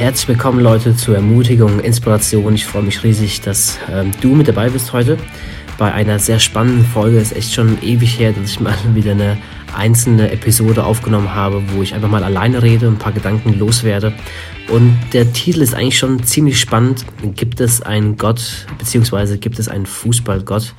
Herzlich willkommen Leute zur Ermutigung, Inspiration. Ich freue mich riesig, dass ähm, du mit dabei bist heute bei einer sehr spannenden Folge. Es ist echt schon ewig her, dass ich mal wieder eine einzelne Episode aufgenommen habe, wo ich einfach mal alleine rede, ein paar Gedanken loswerde. Und der Titel ist eigentlich schon ziemlich spannend. Gibt es einen Gott, beziehungsweise gibt es einen Fußballgott?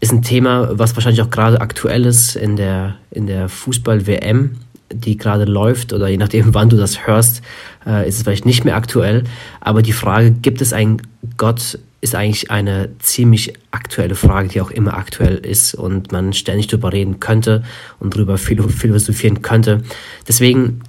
Ist ein Thema, was wahrscheinlich auch gerade aktuell ist in der, in der Fußball-WM die gerade läuft oder je nachdem, wann du das hörst, äh, ist es vielleicht nicht mehr aktuell. Aber die Frage, gibt es einen Gott, ist eigentlich eine ziemlich aktuelle Frage, die auch immer aktuell ist und man ständig darüber reden könnte und darüber philosophieren könnte. Deswegen,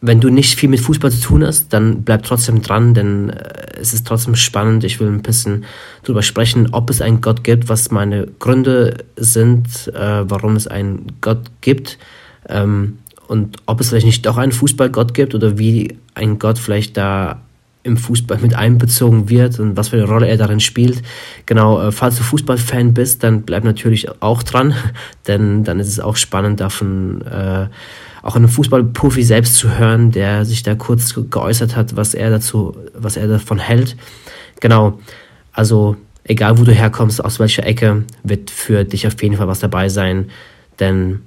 wenn du nicht viel mit Fußball zu tun hast, dann bleib trotzdem dran, denn äh, es ist trotzdem spannend. Ich will ein bisschen darüber sprechen, ob es einen Gott gibt, was meine Gründe sind, äh, warum es einen Gott gibt. Ähm, und ob es vielleicht nicht doch einen Fußballgott gibt oder wie ein Gott vielleicht da im Fußball mit einbezogen wird und was für eine Rolle er darin spielt. Genau, äh, falls du Fußballfan bist, dann bleib natürlich auch dran, denn dann ist es auch spannend, davon äh, auch einen Fußballprofi selbst zu hören, der sich da kurz geäußert hat, was er dazu, was er davon hält. Genau, also egal wo du herkommst, aus welcher Ecke, wird für dich auf jeden Fall was dabei sein, denn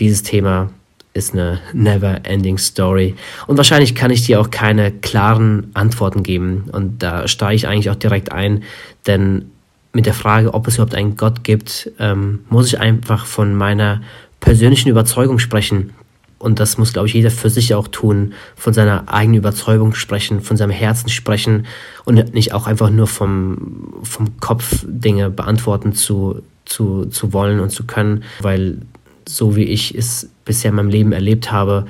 dieses Thema ist eine never-ending Story. Und wahrscheinlich kann ich dir auch keine klaren Antworten geben. Und da steige ich eigentlich auch direkt ein, denn mit der Frage, ob es überhaupt einen Gott gibt, ähm, muss ich einfach von meiner persönlichen Überzeugung sprechen. Und das muss, glaube ich, jeder für sich auch tun, von seiner eigenen Überzeugung sprechen, von seinem Herzen sprechen und nicht auch einfach nur vom, vom Kopf Dinge beantworten zu, zu, zu wollen und zu können, weil so wie ich es bisher in meinem Leben erlebt habe,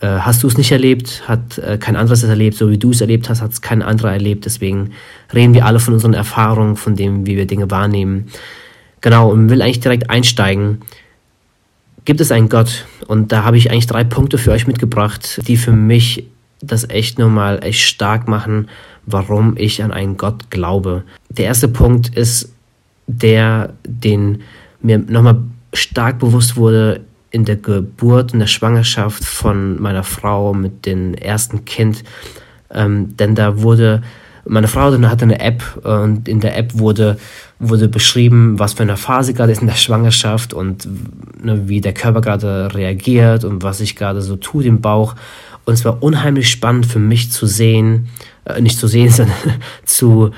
äh, hast du es nicht erlebt, hat äh, kein anderes es erlebt, so wie du es erlebt hast, hat es kein anderer erlebt. Deswegen reden wir alle von unseren Erfahrungen, von dem, wie wir Dinge wahrnehmen. Genau, und will eigentlich direkt einsteigen. Gibt es einen Gott? Und da habe ich eigentlich drei Punkte für euch mitgebracht, die für mich das echt nochmal echt stark machen, warum ich an einen Gott glaube. Der erste Punkt ist der, den mir nochmal stark bewusst wurde in der Geburt und der Schwangerschaft von meiner Frau mit dem ersten Kind. Ähm, denn da wurde, meine Frau hatte eine App und in der App wurde, wurde beschrieben, was für eine Phase gerade ist in der Schwangerschaft und ne, wie der Körper gerade reagiert und was sich gerade so tut im Bauch. Und es war unheimlich spannend für mich zu sehen, äh, nicht zu sehen, sondern zu,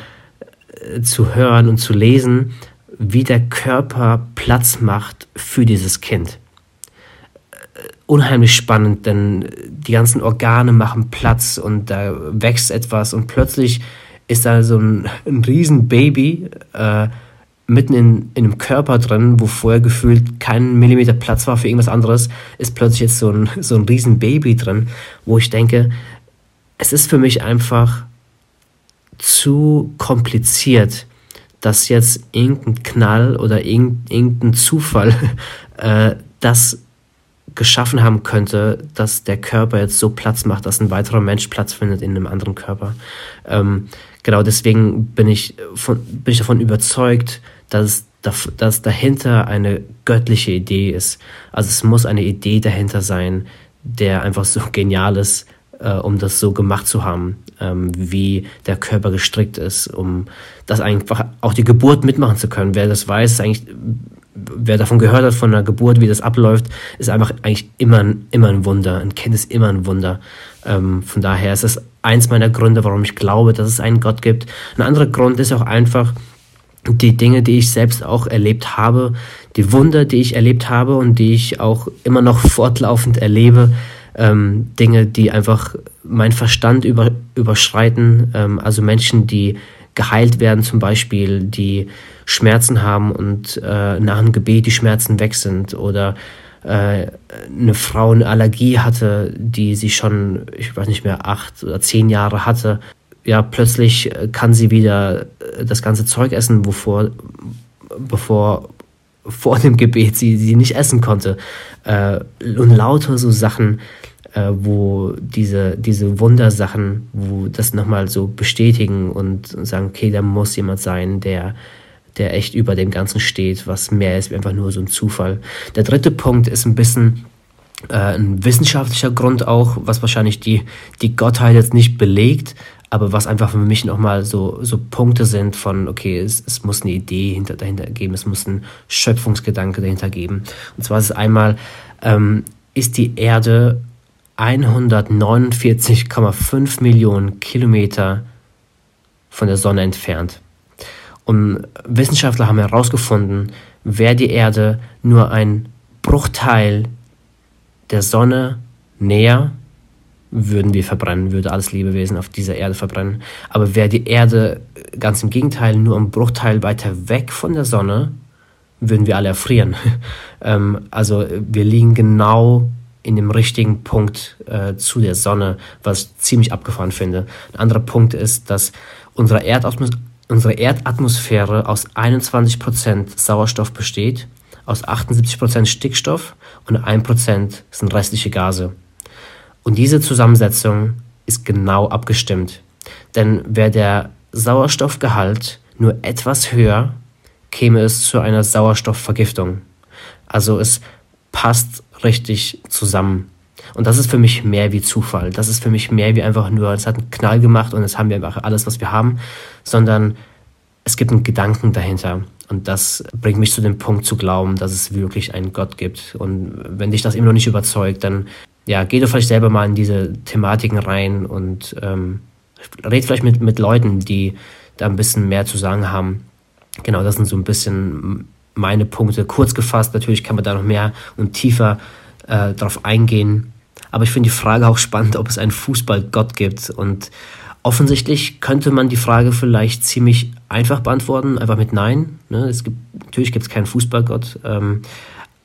äh, zu hören und zu lesen, wie der Körper Platz macht für dieses Kind. Unheimlich spannend, denn die ganzen Organe machen Platz und da wächst etwas und plötzlich ist da so ein, ein Riesenbaby äh, mitten in, in einem Körper drin, wo vorher gefühlt kein Millimeter Platz war für irgendwas anderes, ist plötzlich jetzt so ein, so ein Riesenbaby drin, wo ich denke, es ist für mich einfach zu kompliziert, dass jetzt irgendein Knall oder irgendein Zufall äh, das geschaffen haben könnte, dass der Körper jetzt so Platz macht, dass ein weiterer Mensch Platz findet in einem anderen Körper. Ähm, genau deswegen bin ich, von, bin ich davon überzeugt, dass, dass dahinter eine göttliche Idee ist. Also es muss eine Idee dahinter sein, der einfach so genial ist, äh, um das so gemacht zu haben, ähm, wie der Körper gestrickt ist, um das einfach auch die Geburt mitmachen zu können. Wer das weiß, eigentlich, wer davon gehört hat von der Geburt, wie das abläuft, ist einfach eigentlich immer, immer ein Wunder. Ein Kind ist immer ein Wunder. Ähm, von daher ist das eins meiner Gründe, warum ich glaube, dass es einen Gott gibt. Ein anderer Grund ist auch einfach, die Dinge, die ich selbst auch erlebt habe, die Wunder, die ich erlebt habe und die ich auch immer noch fortlaufend erlebe, ähm, Dinge, die einfach mein Verstand über, überschreiten. Ähm, also Menschen, die geheilt werden zum Beispiel, die Schmerzen haben und äh, nach dem Gebet die Schmerzen weg sind oder äh, eine Frau eine Allergie hatte, die sie schon, ich weiß nicht mehr, acht oder zehn Jahre hatte. Ja, plötzlich kann sie wieder äh, das ganze Zeug essen, wovor, bevor vor dem Gebet sie, sie nicht essen konnte. Äh, und lauter so Sachen, äh, wo diese, diese Wundersachen, wo das nochmal so bestätigen und sagen, okay, da muss jemand sein, der, der echt über dem Ganzen steht, was mehr ist einfach nur so ein Zufall. Der dritte Punkt ist ein bisschen äh, ein wissenschaftlicher Grund auch, was wahrscheinlich die, die Gottheit jetzt nicht belegt, aber was einfach für mich nochmal so, so Punkte sind von, okay, es, es muss eine Idee hinter, dahinter geben, es muss ein Schöpfungsgedanke dahinter geben. Und zwar ist es einmal, ähm, ist die Erde 149,5 Millionen Kilometer von der Sonne entfernt. Und Wissenschaftler haben herausgefunden, wäre die Erde nur ein Bruchteil der Sonne näher, würden wir verbrennen, würde alles Lebewesen auf dieser Erde verbrennen. Aber wäre die Erde ganz im Gegenteil nur ein Bruchteil weiter weg von der Sonne, würden wir alle erfrieren. ähm, also wir liegen genau in dem richtigen Punkt äh, zu der Sonne, was ich ziemlich abgefahren finde. Ein anderer Punkt ist, dass unsere, Erdatmos unsere Erdatmosphäre aus 21% Sauerstoff besteht, aus 78% Stickstoff und 1% sind restliche Gase. Und diese Zusammensetzung ist genau abgestimmt. Denn wäre der Sauerstoffgehalt nur etwas höher, käme es zu einer Sauerstoffvergiftung. Also es passt richtig zusammen. Und das ist für mich mehr wie Zufall. Das ist für mich mehr wie einfach nur, es hat einen Knall gemacht und jetzt haben wir einfach alles, was wir haben, sondern es gibt einen Gedanken dahinter. Und das bringt mich zu dem Punkt zu glauben, dass es wirklich einen Gott gibt. Und wenn dich das immer noch nicht überzeugt, dann ja, geh du vielleicht selber mal in diese Thematiken rein und ähm, red vielleicht mit, mit Leuten, die da ein bisschen mehr zu sagen haben. Genau, das sind so ein bisschen meine Punkte. Kurz gefasst, natürlich kann man da noch mehr und tiefer äh, drauf eingehen. Aber ich finde die Frage auch spannend, ob es einen Fußballgott gibt. Und offensichtlich könnte man die Frage vielleicht ziemlich einfach beantworten, einfach mit Nein. Ne? Es gibt, natürlich gibt es keinen Fußballgott. Ähm,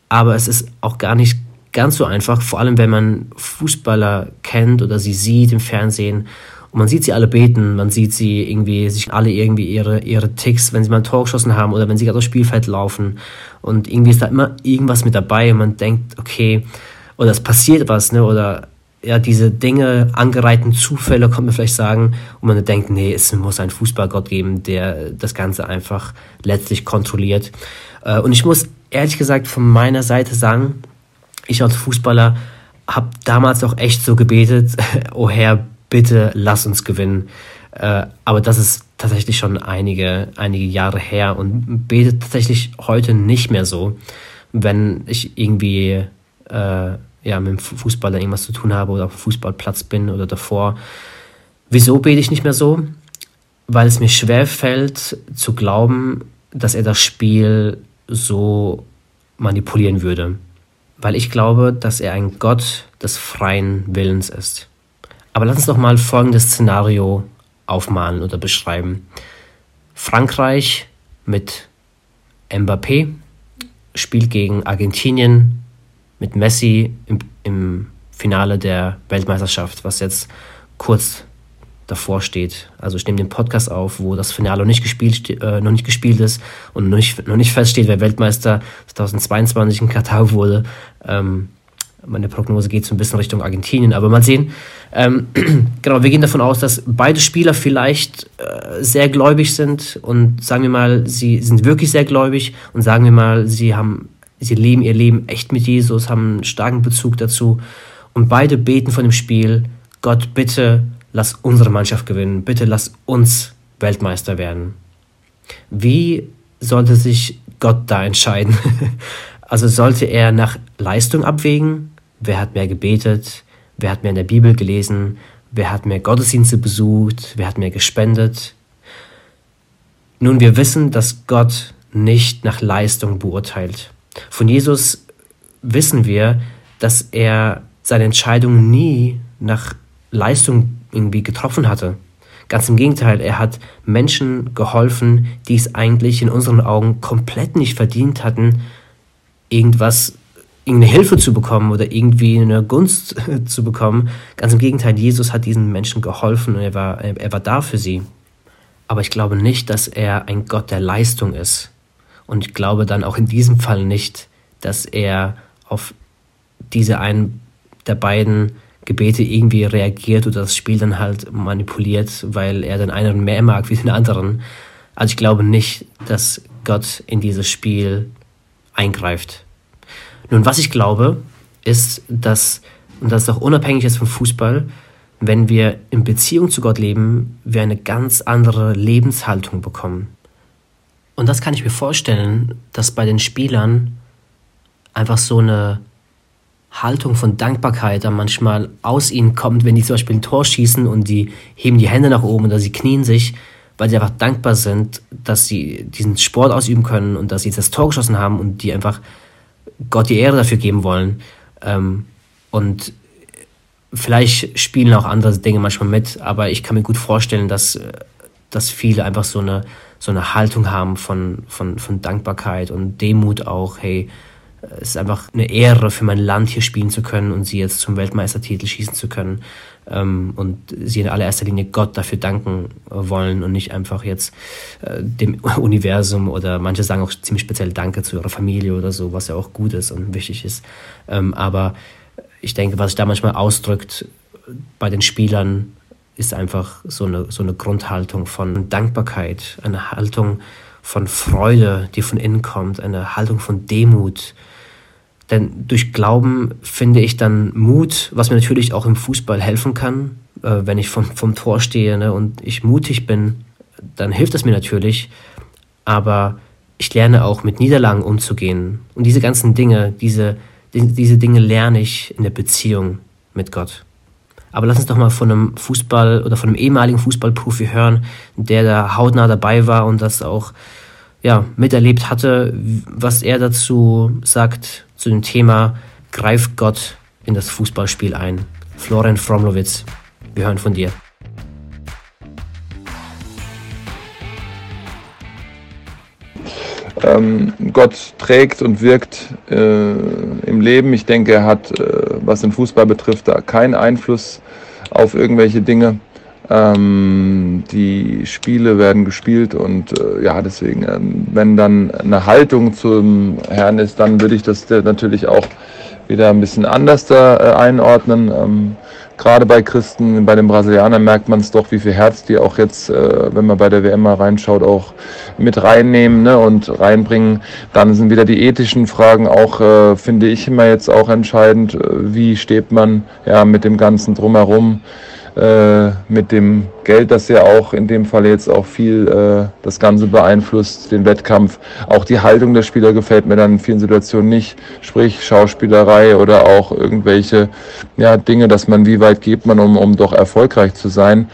aber es ist auch gar nicht ganz so einfach, vor allem wenn man Fußballer kennt oder sie sieht im Fernsehen und man sieht sie alle beten, man sieht sie irgendwie, sich alle irgendwie ihre, ihre Ticks, wenn sie mal ein Tor geschossen haben oder wenn sie gerade aufs Spielfeld laufen. Und irgendwie ist da immer irgendwas mit dabei und man denkt, okay, oder es passiert was, ne, oder ja, diese Dinge, angereihten Zufälle, kommt man vielleicht sagen, und man denkt, nee, es muss einen Fußballgott geben, der das Ganze einfach letztlich kontrolliert. Äh, und ich muss ehrlich gesagt von meiner Seite sagen, ich als Fußballer habe damals auch echt so gebetet, oh Herr, bitte lass uns gewinnen. Äh, aber das ist tatsächlich schon einige, einige Jahre her und bete tatsächlich heute nicht mehr so, wenn ich irgendwie äh, ja, mit dem Fußballer irgendwas zu tun habe oder auf dem Fußballplatz bin oder davor. Wieso bete ich nicht mehr so? Weil es mir schwer fällt zu glauben, dass er das Spiel so manipulieren würde. Weil ich glaube, dass er ein Gott des freien Willens ist. Aber lass uns doch mal folgendes Szenario aufmalen oder beschreiben. Frankreich mit Mbappé spielt gegen Argentinien mit Messi im, im Finale der Weltmeisterschaft, was jetzt kurz davor steht. Also ich nehme den Podcast auf, wo das Finale noch nicht gespielt, äh, noch nicht gespielt ist und noch nicht, noch nicht feststeht, wer Weltmeister 2022 in Katar wurde. Ähm, meine Prognose geht so ein bisschen Richtung Argentinien, aber mal sehen. Ähm, genau, wir gehen davon aus, dass beide Spieler vielleicht äh, sehr gläubig sind und sagen wir mal, sie sind wirklich sehr gläubig und sagen wir mal, sie haben, sie leben ihr Leben echt mit Jesus, haben einen starken Bezug dazu und beide beten von dem Spiel, Gott, bitte lass unsere Mannschaft gewinnen, bitte lass uns Weltmeister werden. Wie sollte sich Gott da entscheiden? also sollte er nach Leistung abwägen wer hat mehr gebetet, wer hat mehr in der Bibel gelesen, wer hat mehr Gottesdienste besucht, wer hat mehr gespendet. Nun, wir wissen, dass Gott nicht nach Leistung beurteilt. Von Jesus wissen wir, dass er seine Entscheidung nie nach Leistung irgendwie getroffen hatte. Ganz im Gegenteil, er hat Menschen geholfen, die es eigentlich in unseren Augen komplett nicht verdient hatten, irgendwas irgendeine Hilfe zu bekommen oder irgendwie eine Gunst zu bekommen. Ganz im Gegenteil, Jesus hat diesen Menschen geholfen und er war, er war da für sie. Aber ich glaube nicht, dass er ein Gott der Leistung ist. Und ich glaube dann auch in diesem Fall nicht, dass er auf diese einen der beiden Gebete irgendwie reagiert oder das Spiel dann halt manipuliert, weil er den einen mehr mag wie den anderen. Also ich glaube nicht, dass Gott in dieses Spiel eingreift. Nun, was ich glaube, ist, dass, und das ist auch unabhängig jetzt vom Fußball, wenn wir in Beziehung zu Gott leben, wir eine ganz andere Lebenshaltung bekommen. Und das kann ich mir vorstellen, dass bei den Spielern einfach so eine Haltung von Dankbarkeit dann manchmal aus ihnen kommt, wenn die zum Beispiel ein Tor schießen und die heben die Hände nach oben oder sie knien sich, weil sie einfach dankbar sind, dass sie diesen Sport ausüben können und dass sie das Tor geschossen haben und die einfach Gott die Ehre dafür geben wollen. Ähm, und vielleicht spielen auch andere Dinge manchmal mit, aber ich kann mir gut vorstellen, dass, dass viele einfach so eine, so eine Haltung haben von, von, von Dankbarkeit und Demut auch, hey, es ist einfach eine Ehre für mein Land hier spielen zu können und sie jetzt zum Weltmeistertitel schießen zu können ähm, und sie in allererster Linie Gott dafür danken wollen und nicht einfach jetzt äh, dem Universum oder manche sagen auch ziemlich speziell Danke zu ihrer Familie oder so, was ja auch gut ist und wichtig ist. Ähm, aber ich denke, was sich da manchmal ausdrückt bei den Spielern, ist einfach so eine, so eine Grundhaltung von Dankbarkeit, eine Haltung von Freude, die von innen kommt, eine Haltung von Demut. Denn durch Glauben finde ich dann Mut, was mir natürlich auch im Fußball helfen kann, äh, wenn ich vom, vom Tor stehe ne, und ich mutig bin, dann hilft das mir natürlich. Aber ich lerne auch mit Niederlagen umzugehen. Und diese ganzen Dinge, diese diese Dinge lerne ich in der Beziehung mit Gott. Aber lass uns doch mal von einem Fußball oder von einem ehemaligen Fußballprofi hören, der da hautnah dabei war und das auch ja, miterlebt hatte, was er dazu sagt zu dem Thema Greift Gott in das Fußballspiel ein. Florian Fromlowitz, wir hören von dir. ähm, Gott trägt und wirkt äh, im Leben. Ich denke, er hat, äh, was den Fußball betrifft, da keinen Einfluss auf irgendwelche Dinge. Ähm, die Spiele werden gespielt und äh, ja, deswegen, ähm, wenn dann eine Haltung zum Herrn ist, dann würde ich das natürlich auch wieder ein bisschen anders da äh, einordnen. Ähm, gerade bei Christen, bei den Brasilianern merkt man es doch, wie viel Herz die auch jetzt, äh, wenn man bei der WM mal reinschaut, auch mit reinnehmen ne, und reinbringen. Dann sind wieder die ethischen Fragen auch, äh, finde ich immer jetzt auch entscheidend. Äh, wie steht man ja mit dem Ganzen drumherum? Äh, mit dem Geld, das ja auch in dem Fall jetzt auch viel äh, das Ganze beeinflusst, den Wettkampf. Auch die Haltung der Spieler gefällt mir dann in vielen Situationen nicht, sprich Schauspielerei oder auch irgendwelche ja, Dinge, dass man, wie weit geht man, um, um doch erfolgreich zu sein.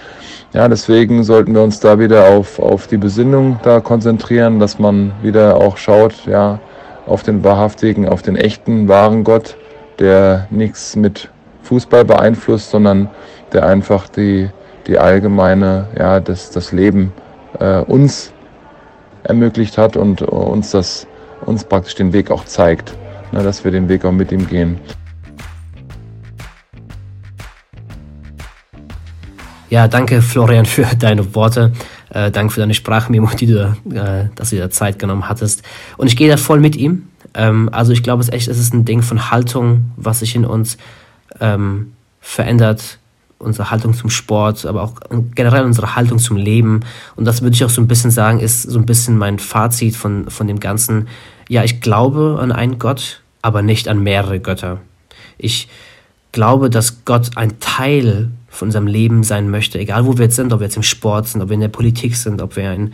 Ja, deswegen sollten wir uns da wieder auf, auf die Besinnung da konzentrieren, dass man wieder auch schaut, ja, auf den wahrhaftigen, auf den echten, wahren Gott, der nichts mit Fußball beeinflusst, sondern der einfach die, die allgemeine, ja, das, das Leben äh, uns ermöglicht hat und uns das, uns praktisch den Weg auch zeigt, ne, dass wir den Weg auch mit ihm gehen. Ja, danke Florian für deine Worte. Äh, danke für deine Sprachmemo, die du, äh, dass du dir Zeit genommen hattest. Und ich gehe da voll mit ihm. Ähm, also ich glaube, es echt, es ist ein Ding von Haltung, was sich in uns ähm, verändert unsere Haltung zum Sport, aber auch generell unsere Haltung zum Leben. Und das würde ich auch so ein bisschen sagen, ist so ein bisschen mein Fazit von, von dem Ganzen. Ja, ich glaube an einen Gott, aber nicht an mehrere Götter. Ich glaube, dass Gott ein Teil von unserem Leben sein möchte, egal wo wir jetzt sind, ob wir jetzt im Sport sind, ob wir in der Politik sind, ob wir in,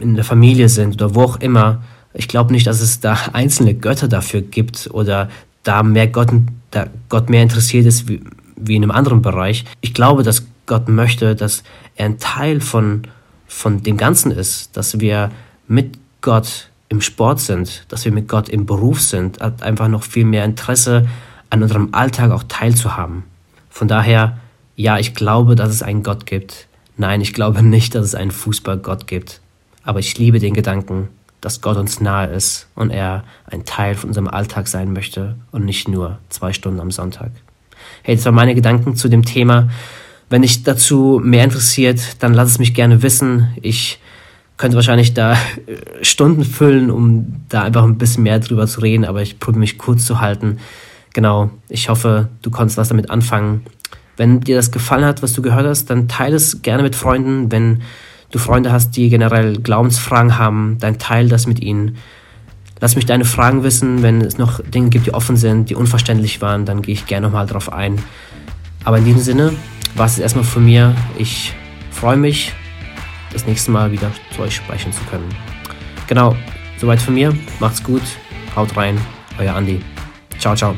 in der Familie sind oder wo auch immer. Ich glaube nicht, dass es da einzelne Götter dafür gibt oder da mehr Gott, da Gott mehr interessiert ist, wie, wie in einem anderen Bereich. Ich glaube, dass Gott möchte, dass er ein Teil von, von dem Ganzen ist, dass wir mit Gott im Sport sind, dass wir mit Gott im Beruf sind, hat einfach noch viel mehr Interesse an unserem Alltag auch teilzuhaben. Von daher, ja, ich glaube, dass es einen Gott gibt. Nein, ich glaube nicht, dass es einen Fußballgott gibt. Aber ich liebe den Gedanken, dass Gott uns nahe ist und er ein Teil von unserem Alltag sein möchte und nicht nur zwei Stunden am Sonntag. Hey, das waren meine Gedanken zu dem Thema. Wenn dich dazu mehr interessiert, dann lass es mich gerne wissen. Ich könnte wahrscheinlich da äh, Stunden füllen, um da einfach ein bisschen mehr drüber zu reden, aber ich probiere mich kurz zu halten. Genau, ich hoffe, du konntest was damit anfangen. Wenn dir das gefallen hat, was du gehört hast, dann teile es gerne mit Freunden. Wenn du Freunde hast, die generell Glaubensfragen haben, dann teile das mit ihnen. Lass mich deine Fragen wissen. Wenn es noch Dinge gibt, die offen sind, die unverständlich waren, dann gehe ich gerne nochmal drauf ein. Aber in diesem Sinne war es erstmal von mir. Ich freue mich, das nächste Mal wieder zu euch sprechen zu können. Genau, soweit von mir. Macht's gut. Haut rein. Euer Andi. Ciao, ciao.